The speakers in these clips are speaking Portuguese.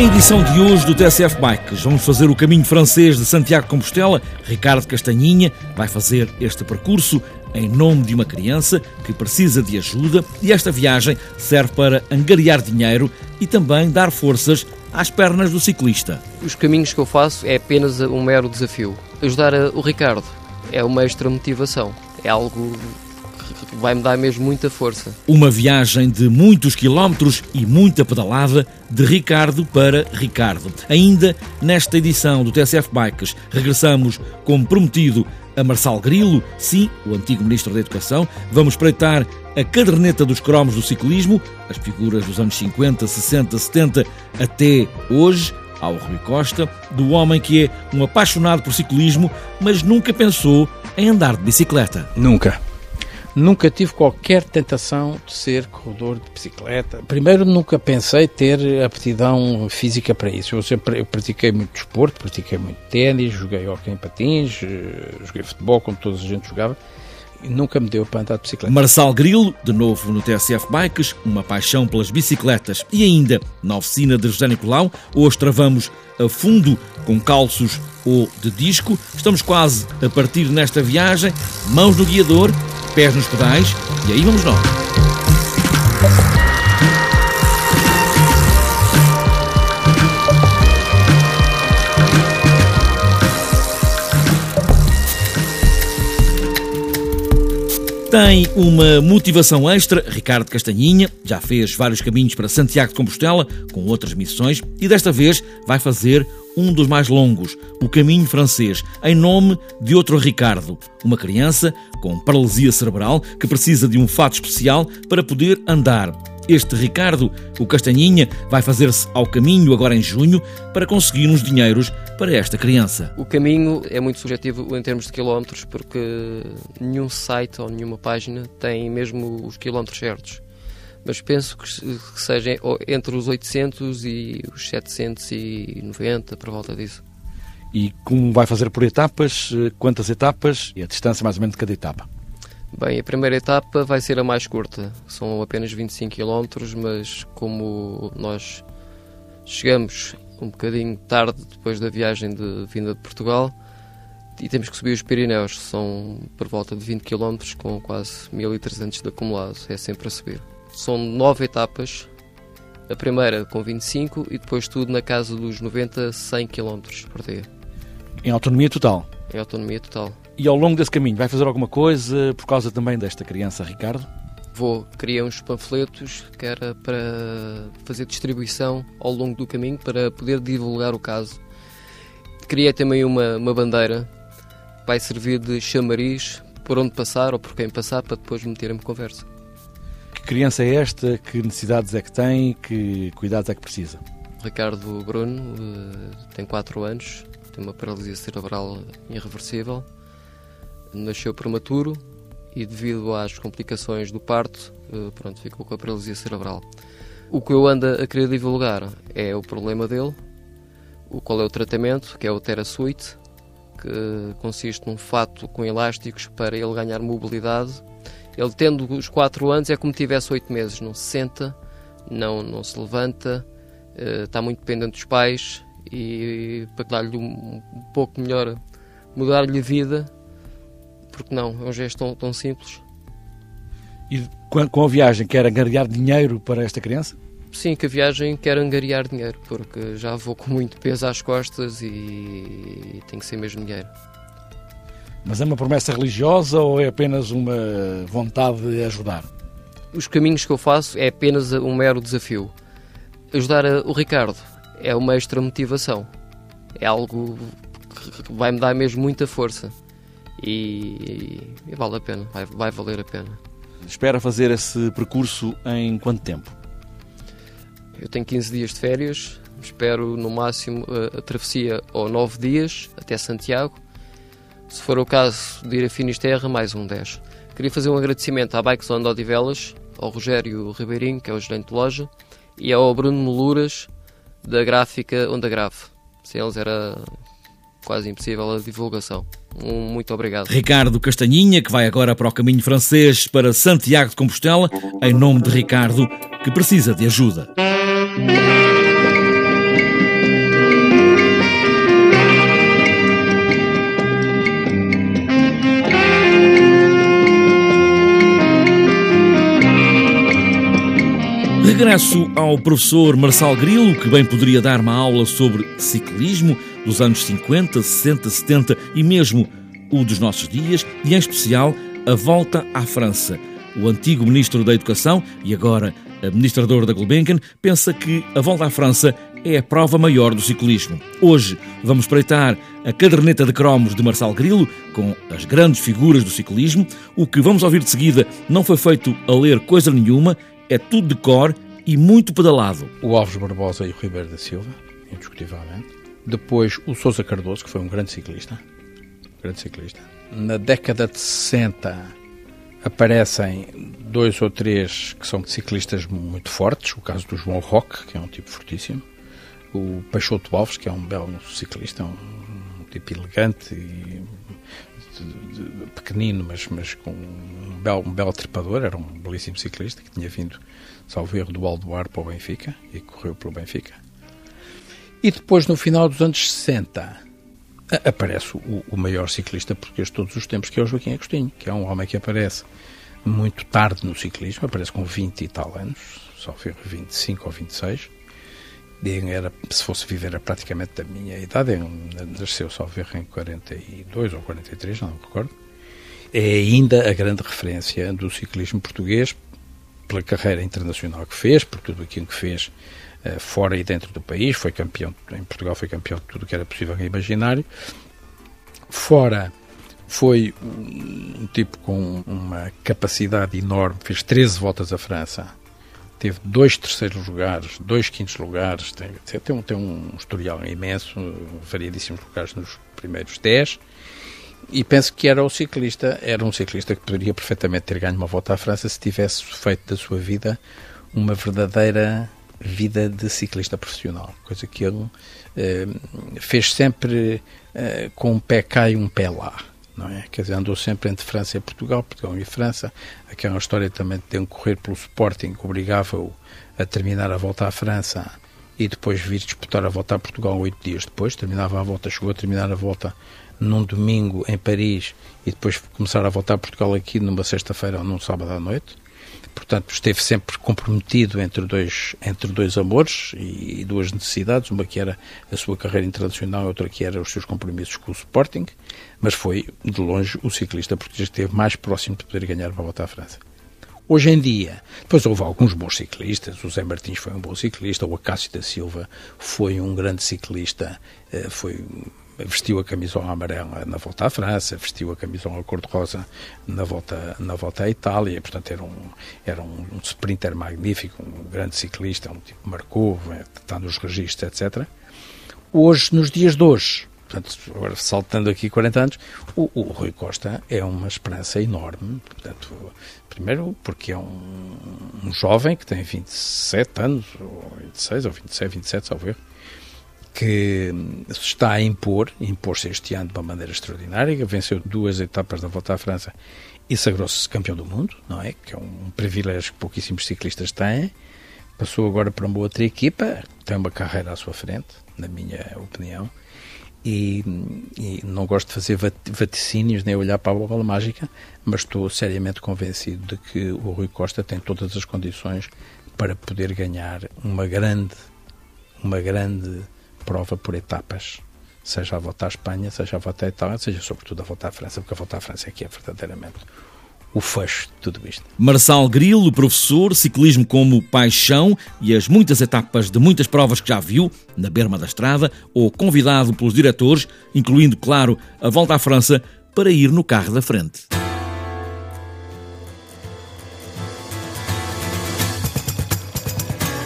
Na edição de hoje do TSF Bikes, vamos fazer o caminho francês de Santiago de Compostela. Ricardo Castanhinha vai fazer este percurso em nome de uma criança que precisa de ajuda e esta viagem serve para angariar dinheiro e também dar forças às pernas do ciclista. Os caminhos que eu faço é apenas um mero desafio. Ajudar o Ricardo é uma extra motivação. É algo que vai-me dar mesmo muita força. Uma viagem de muitos quilómetros e muita pedalada de Ricardo para Ricardo. Ainda nesta edição do TSF Bikes, regressamos, como prometido, a Marçal Grilo, sim, o antigo Ministro da Educação. Vamos espreitar a caderneta dos cromos do ciclismo, as figuras dos anos 50, 60, 70 até hoje, ao Rui Costa, do homem que é um apaixonado por ciclismo, mas nunca pensou em andar de bicicleta. Nunca. Nunca tive qualquer tentação de ser corredor de bicicleta. Primeiro, nunca pensei ter aptidão física para isso. Eu sempre eu pratiquei muito desporto, pratiquei muito ténis, joguei hockey em patins, eh, joguei futebol, como toda a gente jogava. E nunca me deu para andar de bicicleta. Marçal Grilo, de novo no TSF Bikes, uma paixão pelas bicicletas. E ainda, na oficina de José Nicolau, hoje travamos a fundo com calços ou de disco. Estamos quase a partir nesta viagem, mãos no guiador pés nos pedais e aí vamos nós. Tem uma motivação extra, Ricardo Castanhinha, já fez vários caminhos para Santiago de Compostela com outras missões e desta vez vai fazer um dos mais longos, o Caminho Francês, em nome de outro Ricardo, uma criança com paralisia cerebral que precisa de um fato especial para poder andar. Este Ricardo, o Castanhinha, vai fazer-se ao caminho agora em junho para conseguir uns dinheiros para esta criança. O caminho é muito subjetivo em termos de quilómetros, porque nenhum site ou nenhuma página tem mesmo os quilómetros certos mas penso que, seja entre os 800 e os 790, por volta disso. E como vai fazer por etapas? Eh, quantas etapas e a distância mais ou menos de cada etapa? Bem, a primeira etapa vai ser a mais curta, são apenas 25 km, mas como nós chegamos um bocadinho tarde depois da viagem de vinda de Portugal e temos que subir os Pirineus, são por volta de 20 km com quase 1300 de acumulado, é sempre a subir. São nove etapas. A primeira com 25 e depois tudo na casa dos 90, 100 km por dia. Em autonomia total? Em autonomia total. E ao longo desse caminho vai fazer alguma coisa por causa também desta criança, Ricardo? Vou, criar uns panfletos que era para fazer distribuição ao longo do caminho para poder divulgar o caso. Criei também uma, uma bandeira que vai servir de chamariz por onde passar ou por quem passar para depois meter em conversa. Que criança é esta? Que necessidades é que tem? Que cuidados é que precisa? Ricardo Bruno eh, tem 4 anos, tem uma paralisia cerebral irreversível, nasceu prematuro e devido às complicações do parto, eh, pronto, ficou com a paralisia cerebral. O que eu ando a querer divulgar é o problema dele, o qual é o tratamento, que é o TeraSuite, que consiste num fato com elásticos para ele ganhar mobilidade ele tendo os 4 anos é como tivesse 8 meses, não se senta, não, não se levanta, uh, está muito dependente dos pais e para dar-lhe um, um, pouco melhor, mudar-lhe a vida, porque não, é um gesto tão, tão simples. E com a viagem quer angariar dinheiro para esta criança? Sim, que a viagem quer angariar dinheiro, porque já vou com muito peso às costas e tem que ser mesmo dinheiro. Mas é uma promessa religiosa ou é apenas uma vontade de ajudar? Os caminhos que eu faço é apenas um mero desafio. Ajudar o Ricardo é uma extra motivação. É algo que vai me dar mesmo muita força. E, e vale a pena, vai, vai valer a pena. Espera fazer esse percurso em quanto tempo? Eu tenho 15 dias de férias, espero no máximo a, a travessia ou 9 dias até Santiago se for o caso de ir a Finisterra, mais um 10. Queria fazer um agradecimento à Bikes Land Odivelas, ao Rogério Ribeirinho, que é o gerente de loja, e ao Bruno Meluras, da gráfica Onda Grave. Sem eles era quase impossível a divulgação. Um muito obrigado. Ricardo Castanhinha, que vai agora para o caminho francês para Santiago de Compostela, em nome de Ricardo, que precisa de ajuda. Regresso ao professor Marçal Grilo, que bem poderia dar uma aula sobre ciclismo dos anos 50, 60, 70 e mesmo o dos nossos dias, e em especial a volta à França. O antigo ministro da Educação e agora administrador da Gulbenkian pensa que a volta à França é a prova maior do ciclismo. Hoje vamos espreitar a caderneta de cromos de Marçal Grilo com as grandes figuras do ciclismo. O que vamos ouvir de seguida não foi feito a ler coisa nenhuma, é tudo de cor e muito pedalado. O Alves Barbosa e o Ribeiro da Silva, indiscutivelmente. Depois o Sousa Cardoso, que foi um grande ciclista. Grande ciclista. Na década de 60 aparecem dois ou três que são ciclistas muito fortes, o caso do João Roque, que é um tipo fortíssimo, o Peixoto Alves, que é um belo ciclista, um, tipo elegante e de, de, pequenino, mas, mas com um belo, um belo trepador, era um belíssimo ciclista que tinha vindo, salvo erro, do Aldoar para o Benfica e correu pelo Benfica. E depois, no final dos anos 60, aparece o, o, maior ciclista português de todos os tempos, que é o Joaquim Agostinho, que é um homem que aparece muito tarde no ciclismo, aparece com 20 e tal anos, só foi 25 ou 26. Era, se fosse viver, era praticamente da minha idade. Nasceu, só ver em 42 ou 43, não me recordo. É ainda a grande referência do ciclismo português pela carreira internacional que fez, por tudo aquilo que fez eh, fora e dentro do país, foi campeão, em Portugal foi campeão de tudo que era possível e imaginário. Fora foi um tipo com uma capacidade enorme, fez 13 voltas à França, teve dois terceiros lugares, dois quintos lugares, tem, tem, um, tem um historial imenso, variadíssimos lugares nos primeiros 10, e penso que era o ciclista, era um ciclista que poderia perfeitamente ter ganho uma volta à França se tivesse feito da sua vida uma verdadeira vida de ciclista profissional, coisa que ele eh, fez sempre eh, com um pé cá e um pé lá. Não é? Quer dizer, andou sempre entre França e Portugal, Portugal e França. Aquela história também de correr pelo Sporting obrigava-o a terminar a volta à França e depois vir disputar a volta a Portugal oito dias depois. Terminava a volta, chegou a terminar a volta num domingo em Paris e depois começar a voltar a Portugal aqui numa sexta-feira ou num sábado à noite portanto esteve sempre comprometido entre dois, entre dois amores e, duas necessidades, uma que era a sua carreira internacional, outra que era os seus compromissos com o Sporting, mas foi, de longe, o ciclista português que esteve mais próximo de poder ganhar uma volta à França. Hoje em dia, depois houve alguns bons ciclistas, o Zé Martins foi um bom ciclista, o Acácio da Silva foi um grande ciclista, eh, foi vestiu a camisola amarela na volta à França, vestiu a camisola cor-de-rosa na volta, na volta à Itália, portanto era um, era um, um sprinter magnífico, um grande ciclista, um tipo marcou, está nos registros, etc. Hoje, nos dias de hoje, portanto, agora saltando aqui 40 anos, o, o, Rui Costa é uma esperança enorme, portanto, primeiro porque é um, um jovem que tem 27 anos, ou 26, ou 26, 27, salvo erro, que se está a impor, impor-se este ano de uma maneira extraordinária, venceu duas etapas da Volta à França e sagrou-se campeão do mundo, não é? Que é um privilégio que pouquíssimos ciclistas têm. Passou agora para uma outra equipa, tem uma carreira à sua frente, na minha opinião, e, e, não gosto de fazer vaticínios nem olhar para a bola mágica, mas estou seriamente convencido de que o Rui Costa tem todas as condições para poder ganhar uma grande, uma grande prova por etapas, seja a volta à Espanha, seja a volta à Itália, seja sobretudo a volta à França, porque a volta à França é que é verdadeiramente o fecho de tudo isto. Marçal Grilo, professor, ciclismo como paixão e as muitas etapas de muitas provas que já viu, na berma da estrada, ou convidado pelos diretores, incluindo, claro, a volta à França, para ir no carro da frente.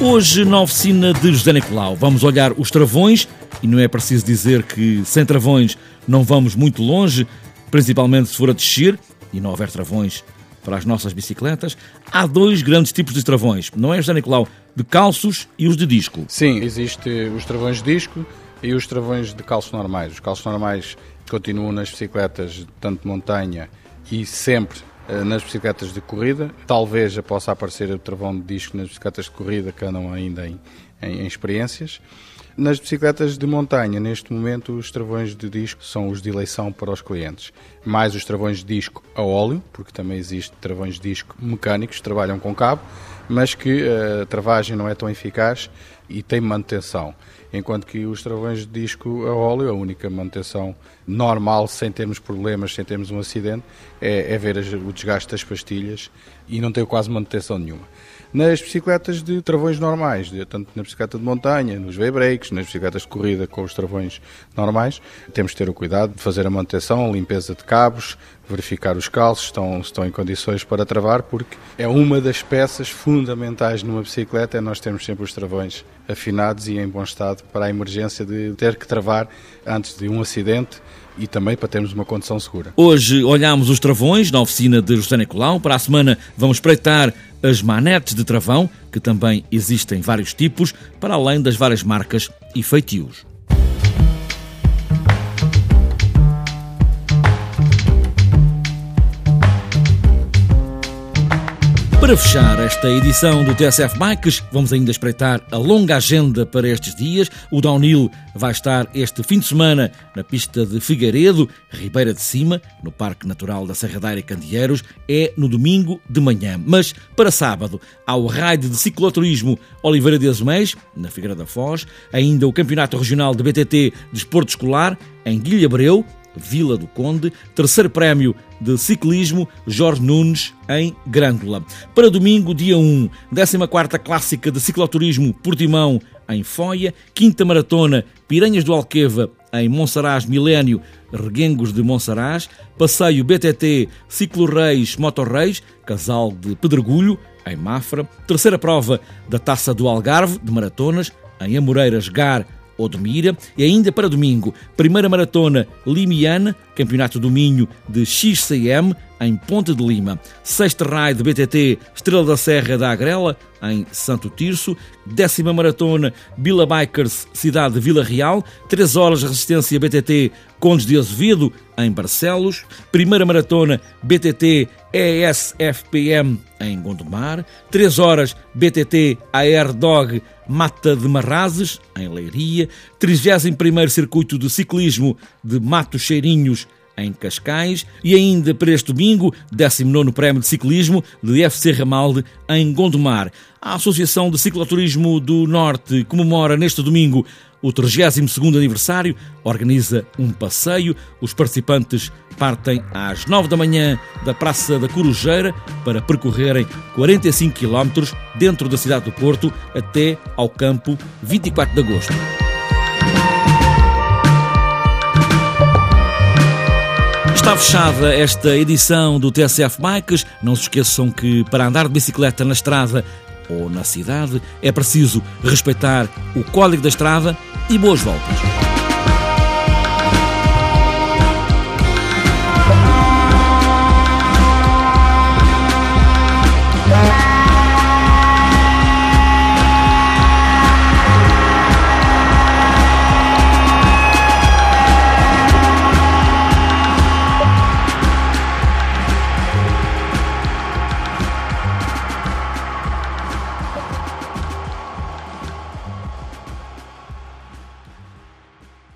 Hoje, na oficina de José Nicolau, vamos olhar os travões, e não é preciso dizer que sem travões não vamos muito longe, principalmente se for a descer, e não houver travões para as nossas bicicletas. Há dois grandes tipos de travões, não é, José Nicolau? De calços e os de disco. Sim, existe os travões de disco e os travões de calços normais. Os calços normais continuam nas bicicletas tanto de montanha e sempre eh, nas bicicletas de corrida. Talvez possa aparecer o travão de disco nas bicicletas de corrida que andam ainda em, em, em experiências. Nas bicicletas de montanha, neste momento, os travões de disco são os de eleição para os clientes. Mais os travões de disco a óleo, porque também existem travões de disco mecânicos trabalham com cabo, mas que a travagem não é tão eficaz e tem manutenção. Enquanto que os travões de disco a óleo, a única manutenção normal, sem termos problemas, sem termos um acidente, é, é ver o desgaste das pastilhas e não tem quase manutenção nenhuma nas bicicletas de travões normais, tanto na bicicleta de montanha, nos V-brakes, nas bicicletas de corrida com os travões normais. Temos que ter o cuidado de fazer a manutenção, a limpeza de cabos, verificar os calços, estão, estão em condições para travar, porque é uma das peças fundamentais numa bicicleta, é nós termos sempre os travões afinados e em bom estado para a emergência de ter que travar antes de um acidente e também para termos uma condição segura. Hoje olhamos os travões na oficina de José Nicolau. Para a semana vamos espreitar as manetes de travão, que também existem vários tipos, para além das várias marcas e feitios. Para fechar esta edição do TSF Bikes, vamos ainda espreitar a longa agenda para estes dias. O Downhill vai estar este fim de semana na pista de Figueiredo, Ribeira de Cima, no Parque Natural da Serra da Aire Candeeiros, é no domingo de manhã. Mas para sábado, há o raid de cicloturismo Oliveira de Azeméis, na Figueira da Foz, ainda o Campeonato Regional de BTT de Escolar, em Guilha Abreu, Vila do Conde, terceiro prémio de ciclismo Jorge Nunes em Grândola. Para domingo, dia 1, 14ª Clássica de Cicloturismo Portimão em Foia, quinta maratona Piranhas do Alqueva em Monsaraz Milénio, Reguengos de Monsaraz, passeio BTT Ciclo Reis Motorreis, Casal de Pedregulho em Mafra, terceira prova da Taça do Algarve de maratonas em Amoreiras Gar Odmira e ainda para domingo, primeira maratona Limiana, Campeonato do Minho de XCM em Ponte de Lima, sexta raio de BTT Estrela da Serra da Agrela em Santo Tirso, décima maratona Bila Bikers Cidade de Vila Real, 3 horas de resistência BTT Condes de Azevedo em Barcelos, primeira maratona BTT ESFPM em Gondomar, 3 horas BTT AR Dog Mata de Marrazes, em Leiria, 31º Circuito de Ciclismo de Matos Cheirinhos, em Cascais, e ainda para este domingo, 19º Prémio de Ciclismo de FC Ramalde, em Gondomar. A Associação de Cicloturismo do Norte comemora neste domingo o 32º aniversário, organiza um passeio. Os participantes partem às 9 da manhã da Praça da Corujeira para percorrerem 45 km dentro da cidade do Porto até ao campo 24 de agosto. Está fechada esta edição do TSF Bikes. Não se esqueçam que para andar de bicicleta na estrada ou na cidade é preciso respeitar o código da estrada e boas voltas.